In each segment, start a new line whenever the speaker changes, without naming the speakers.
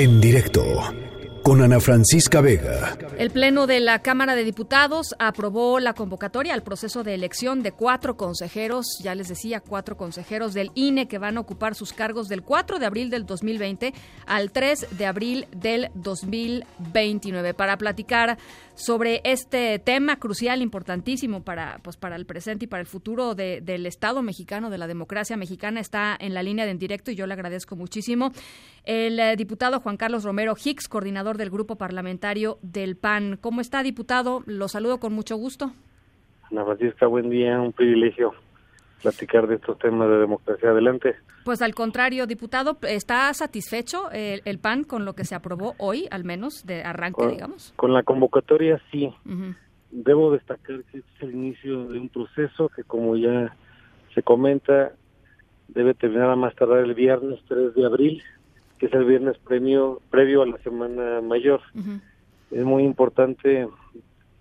En directo con Ana Francisca Vega.
El Pleno de la Cámara de Diputados aprobó la convocatoria al proceso de elección de cuatro consejeros, ya les decía, cuatro consejeros del INE que van a ocupar sus cargos del 4 de abril del 2020 al 3 de abril del 2029. Para platicar sobre este tema crucial, importantísimo para, pues, para el presente y para el futuro del Estado mexicano, de la democracia mexicana, está en la línea de en directo y yo le agradezco muchísimo. El eh, diputado Juan Carlos Romero Hicks, coordinador del grupo parlamentario del PAN. ¿Cómo está, diputado? Lo saludo con mucho gusto.
Ana Francisca, buen día, un privilegio platicar de estos temas de democracia. Adelante.
Pues al contrario, diputado, ¿está satisfecho el, PAN con lo que se aprobó hoy, al menos, de arranque, digamos?
Con la convocatoria, sí. Debo destacar que este es el inicio de un proceso que, como ya se comenta, debe terminar a más tardar el viernes 3 de abril, que es el viernes premio, previo a la Semana Mayor. Es muy importante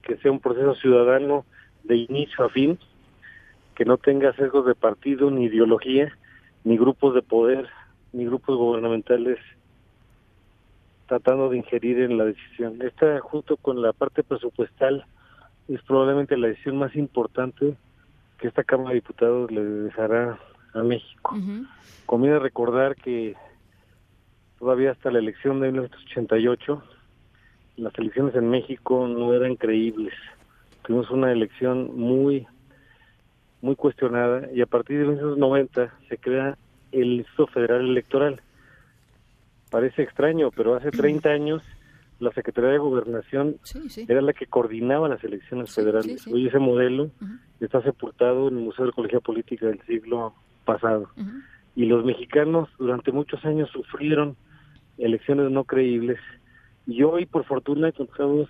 que sea un proceso ciudadano de inicio a fin, que no tenga sesgos de partido ni ideología, ni grupos de poder, ni grupos gubernamentales tratando de ingerir en la decisión. Esta, junto con la parte presupuestal, es probablemente la decisión más importante que esta Cámara de Diputados le dejará a México. Conviene recordar que todavía hasta la elección de 1988, las elecciones en México no eran creíbles. Tuvimos una elección muy muy cuestionada y a partir de 1990 se crea el Instituto Federal Electoral. Parece extraño, pero hace 30 años la Secretaría de Gobernación era la que coordinaba las elecciones federales. Hoy ese modelo está sepultado en el Museo de Ecología Política del siglo pasado. Y los mexicanos durante muchos años sufrieron elecciones no creíbles. Y hoy, por fortuna, contamos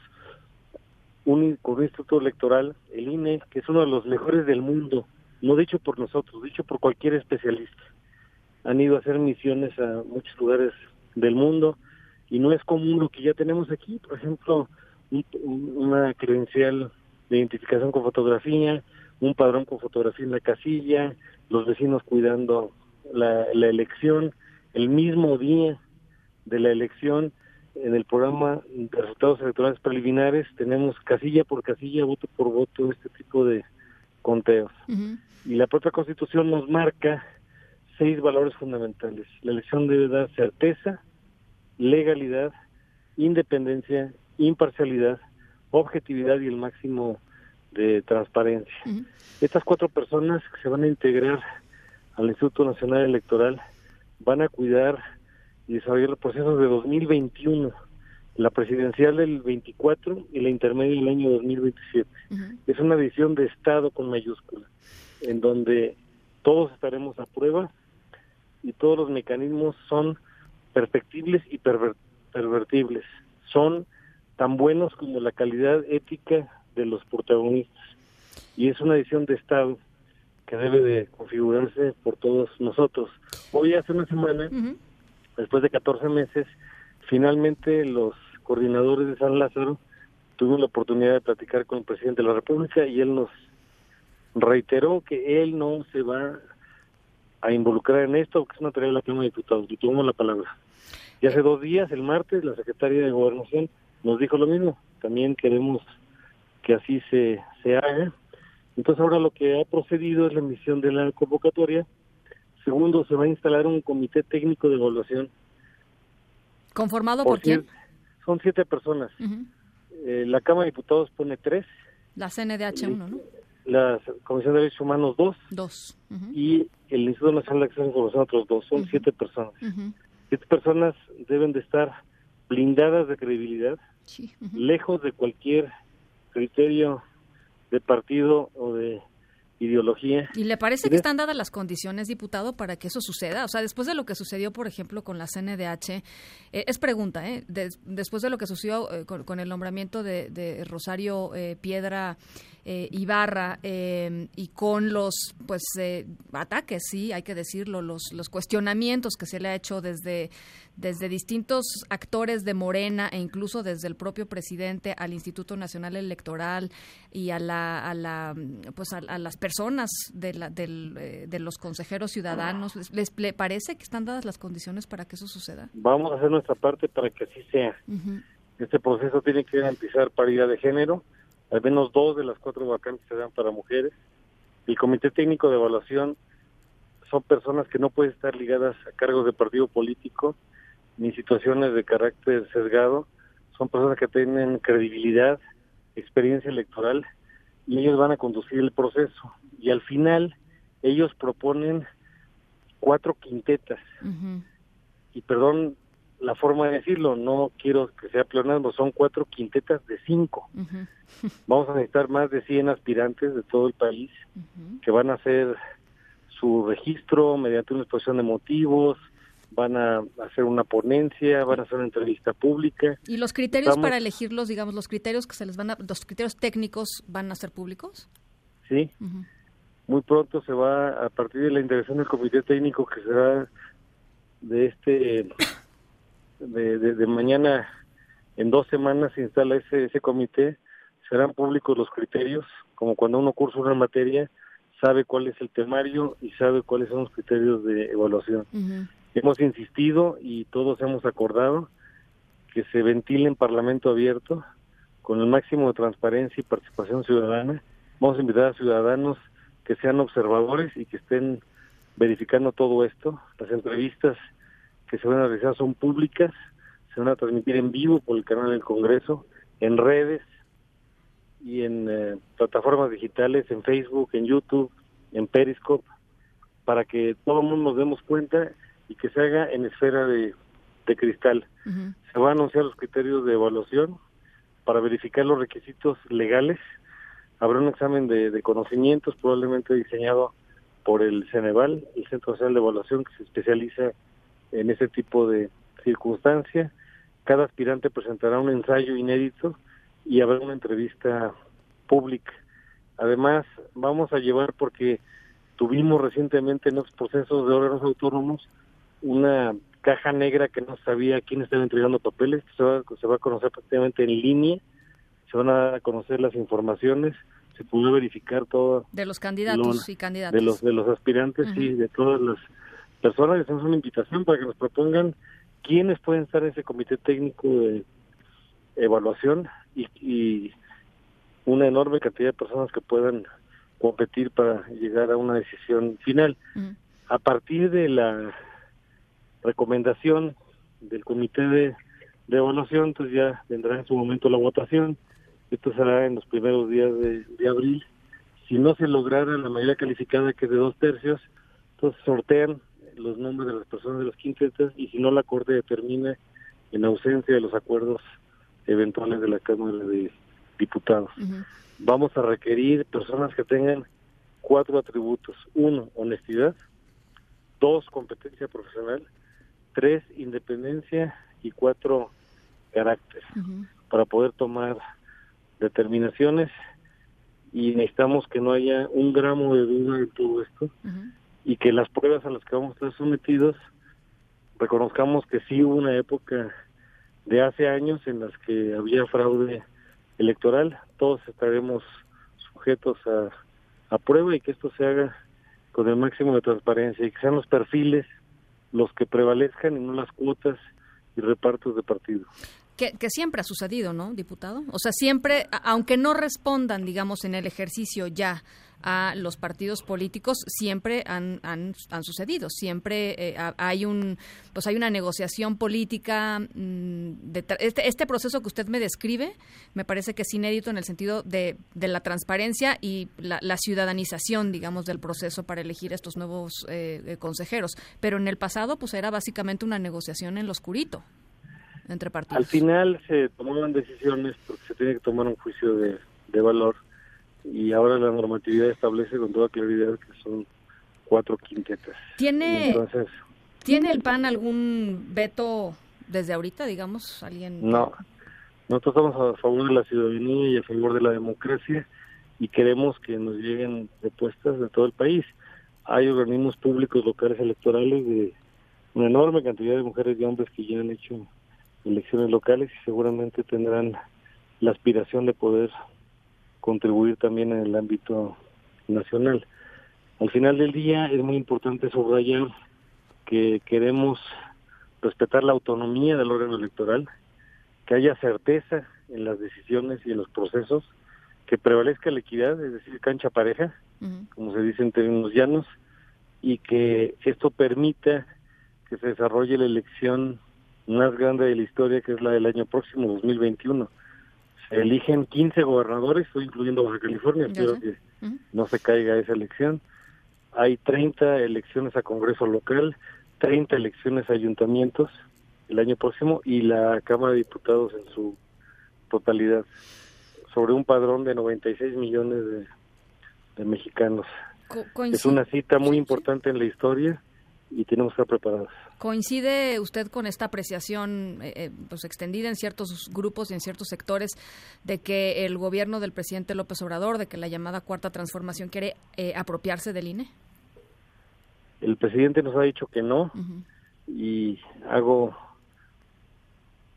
un, con un instituto electoral, el INE, que es uno de los mejores del mundo, no dicho por nosotros, dicho por cualquier especialista. Han ido a hacer misiones a muchos lugares del mundo y no es común lo que ya tenemos aquí, por ejemplo, una credencial de identificación con fotografía, un padrón con fotografía en la casilla, los vecinos cuidando la elección, el mismo día de la elección en el programa de resultados electorales preliminares tenemos casilla por casilla, voto por voto, este tipo de conteos. Y la propia Constitución nos marca seis valores fundamentales. La elección debe dar certeza, legalidad, independencia, imparcialidad, objetividad y el máximo de transparencia. Estas cuatro personas que se van a integrar al Instituto Nacional Electoral van a cuidar y desarrollar los procesos de 2021, la presidencial del 24 y la intermedia del año 2027. Es una visión de Estado con mayúscula, en donde todos estaremos a prueba y todos los mecanismos son perfectibles y pervertibles. Son tan buenos como la calidad ética de los protagonistas. Y es una visión de Estado que debe de configurarse por todos nosotros. Hoy hace una semana después de 14 meses, finalmente los coordinadores de San Lázaro tuvimos la oportunidad de platicar con el presidente de la República y él nos reiteró que él no se va a involucrar en esto, que es una tarea de la Cámara de Diputados, y tuvimos la palabra. Y hace dos días, el martes, la secretaria de Gobernación nos dijo lo mismo, también queremos que así se, se haga. Entonces ahora lo que ha procedido es la emisión de la convocatoria Segundo, se va a instalar un comité técnico de evaluación.
¿Conformado por, quién?
Son siete personas. Eh, la Cámara de Diputados pone tres.
La CNDH uno, ¿no?
La Comisión de Derechos Humanos dos.
Dos.
Y el Instituto Nacional de Acceso a la Información otros dos. Son siete personas. Siete personas deben de estar blindadas de credibilidad, lejos de cualquier criterio de partido o de ideología.
¿Y le parece que están dadas las condiciones, diputado, para que eso suceda? O sea, después de lo que sucedió, por ejemplo, con la CNDH, eh, es pregunta, ¿eh? después de lo que sucedió eh, con, el nombramiento de, Rosario eh, Piedra Ibarra y con los pues ataques, sí, hay que decirlo, los, los cuestionamientos que se le ha hecho desde, desde distintos actores de Morena e incluso desde el propio presidente al Instituto Nacional Electoral y a la, a la pues a, las personas de, la, eh, de los consejeros ciudadanos les, parece que están dadas las condiciones para que eso suceda
vamos a hacer nuestra parte para que así sea. Este proceso tiene que garantizar paridad de género. Al menos dos de las cuatro vacantes se dan para mujeres. El comité técnico de evaluación son personas que no pueden estar ligadas a cargos de partido político ni situaciones de carácter sesgado. Son personas que tienen credibilidad, experiencia electoral y ellos van a conducir el proceso. Y al final ellos proponen cuatro quintetas. Y perdón la forma de decirlo, no quiero que sea pleonasmo, son cuatro quintetas de cinco. Vamos a necesitar más de 100 aspirantes de todo el país que van a hacer su registro mediante una exposición de motivos, van a hacer una ponencia, van a hacer una entrevista pública.
¿Y los criterios para elegirlos, digamos, los criterios que se les van a, los criterios técnicos van a ser públicos?
Sí. Muy pronto se va, a partir de la intervención del comité técnico que será de este, de, de, mañana, en dos semanas se instala ese, ese comité, serán públicos los criterios, como cuando uno cursa una materia, sabe cuál es el temario y sabe cuáles son los criterios de evaluación. Hemos insistido y todos hemos acordado que se ventile en Parlamento abierto con el máximo de transparencia y participación ciudadana. Vamos a invitar a ciudadanos que sean observadores y que estén verificando todo esto. Las entrevistas que se van a realizar son públicas, se van a transmitir en vivo por el canal del Congreso, en redes y en eh, plataformas digitales, en Facebook, en YouTube, en Periscope, para que todo el mundo nos demos cuenta y que se haga en esfera de, cristal. Se van a anunciar los criterios de evaluación para verificar los requisitos legales. Habrá un examen de, conocimientos probablemente diseñado por el Ceneval, el Centro Nacional de Evaluación, que se especializa en ese tipo de circunstancia. Cada aspirante presentará un ensayo inédito y habrá una entrevista pública. Además, vamos a llevar, porque tuvimos recientemente en los procesos de órganos autónomos una caja negra que no sabía quién estaba entregando papeles, se va, se va a conocer prácticamente en línea, se van a conocer las informaciones, se pudo verificar todo.
De los candidatos y candidatas.
De los, de los aspirantes y de todas las personas, hacemos una invitación para que nos propongan quiénes pueden estar en ese comité técnico de evaluación y, y una enorme cantidad de personas que puedan competir para llegar a una decisión final. A partir de la recomendación del comité de, evaluación, entonces ya vendrá en su momento la votación. Esto será en los primeros días de, abril. Si no se lograra la mayoría calificada, que es de dos tercios, entonces sortean los nombres de las personas de los quintetas y si no la Corte determina en ausencia de los acuerdos eventuales de la Cámara de Diputados. Vamos a requerir personas que tengan cuatro atributos. Uno, honestidad. Dos, competencia profesional tres, independencia y cuatro, carácter, para poder tomar determinaciones. Y necesitamos que no haya un gramo de duda en todo esto y que las pruebas a las que vamos a estar sometidos reconozcamos que sí hubo una época de hace años en las que había fraude electoral, todos estaremos sujetos a, a prueba y que esto se haga con el máximo de transparencia y que sean los perfiles los que prevalezcan y no las cuotas y repartos de partido.
Que, siempre ha sucedido, ¿no, diputado? O sea, siempre, aunque no respondan, digamos, en el ejercicio ya a los partidos políticos, siempre han, han, sucedido. Siempre eh, hay un, pues hay una negociación política. Mm, este, este proceso que usted me describe me parece que es inédito en el sentido de, de la transparencia y la, ciudadanización, digamos, del proceso para elegir estos nuevos eh, eh, consejeros. Pero en el pasado, pues era básicamente una negociación en lo oscurito entre partidos.
Al final se tomaban decisiones porque se tiene que tomar un juicio de, valor y ahora la normatividad establece con toda claridad que son cuatro quintetas.
¿Tiene, ¿tiene el PAN algún veto desde ahorita, digamos? alguien
No, nosotros estamos a favor de la ciudadanía y a favor de la democracia y queremos que nos lleguen propuestas de todo el país. Hay organismos públicos locales electorales de una enorme cantidad de mujeres y hombres que ya han hecho elecciones locales y seguramente tendrán la aspiración de poder contribuir también en el ámbito nacional. Al final del día es muy importante subrayar que queremos respetar la autonomía del órgano electoral, que haya certeza en las decisiones y en los procesos, que prevalezca la equidad, es decir, cancha pareja, como se dice en términos llanos, y que esto permita que se desarrolle la elección más grande de la historia, que es la del año próximo, 2021. Eligen 15 gobernadores, estoy incluyendo Baja California, espero que no se caiga esa elección. Hay 30 elecciones a Congreso local, 30 elecciones a ayuntamientos el año próximo y la Cámara de Diputados en su totalidad, sobre un padrón de 96 millones de, mexicanos. es una cita muy importante en la historia y tenemos que estar preparados.
¿Coincide usted con esta apreciación eh, eh, pues extendida en ciertos grupos y en ciertos sectores de que el gobierno del presidente López Obrador, de que la llamada cuarta transformación quiere eh, apropiarse del INE?
El presidente nos ha dicho que no y hago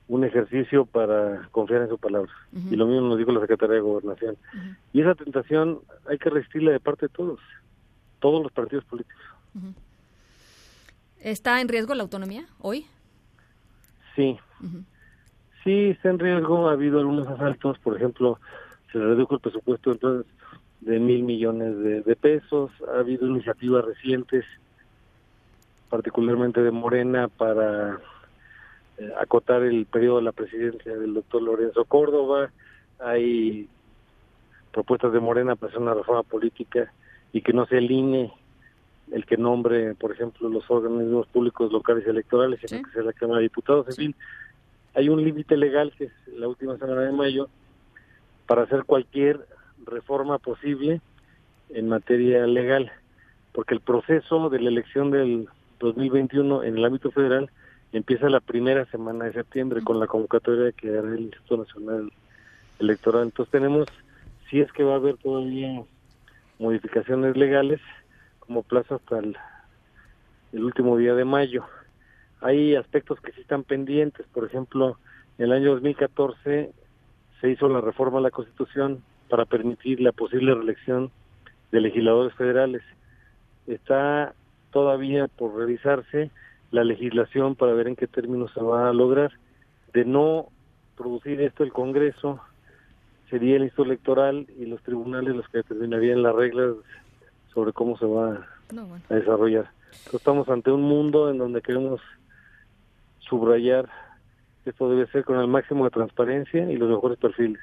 un ejercicio para confiar en su palabra. Y lo mismo nos dijo la Secretaría de Gobernación. Y esa tentación hay que resistirla de parte de todos, todos los partidos políticos.
¿Está en riesgo la autonomía hoy?
Sí. Sí, está en riesgo. Ha habido algunos asaltos, por ejemplo, se redujo el presupuesto entonces de mil millones de, pesos. Ha habido iniciativas recientes, particularmente de Morena, para eh, acotar el periodo de la presidencia del doctor Lorenzo Córdoba. Hay propuestas de Morena para hacer una reforma política y que no se alinee el que nombre, por ejemplo, los organismos públicos locales y electorales, sino que sea la Cámara de Diputados. En fin, hay un límite legal, que es la última semana de mayo, para hacer cualquier reforma posible en materia legal, porque el proceso de la elección del 2021 en el ámbito federal empieza la primera semana de septiembre con la convocatoria que hará el Instituto Nacional Electoral. Entonces tenemos, si es que va a haber todavía modificaciones legales, como plazo hasta el, último día de mayo. Hay aspectos que sí están pendientes, por ejemplo, en el año 2014 se hizo la reforma a la Constitución para permitir la posible reelección de legisladores federales. Está todavía por revisarse la legislación para ver en qué términos se va a lograr. De no producir esto el Congreso, sería el Instituto Electoral y los tribunales los que determinarían las reglas sobre cómo se va a desarrollar. estamos ante un mundo en donde queremos subrayar que esto debe ser con el máximo de transparencia y los mejores perfiles.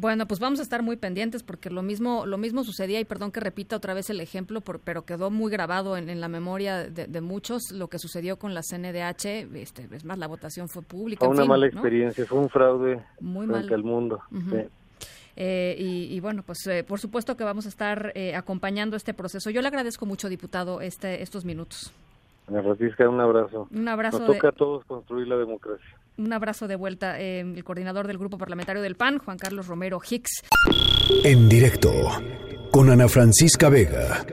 Bueno, pues vamos a estar muy pendientes porque lo mismo lo mismo sucedía y perdón que repita otra vez el ejemplo, pero quedó muy grabado en, la memoria de, muchos lo que sucedió con la CNDH. Este, es más, la votación fue pública.
Fue una mala experiencia, fue un fraude muy frente al mundo.
Eh, y, bueno, pues eh, por supuesto que vamos a estar eh, acompañando este proceso. Yo le agradezco mucho, diputado, este, estos minutos.
Ana Francisca, un abrazo.
Un abrazo.
Nos toca a todos construir la democracia.
Un abrazo de vuelta. el coordinador del Grupo Parlamentario del PAN, Juan Carlos Romero Hicks.
En directo, con Ana Francisca Vega.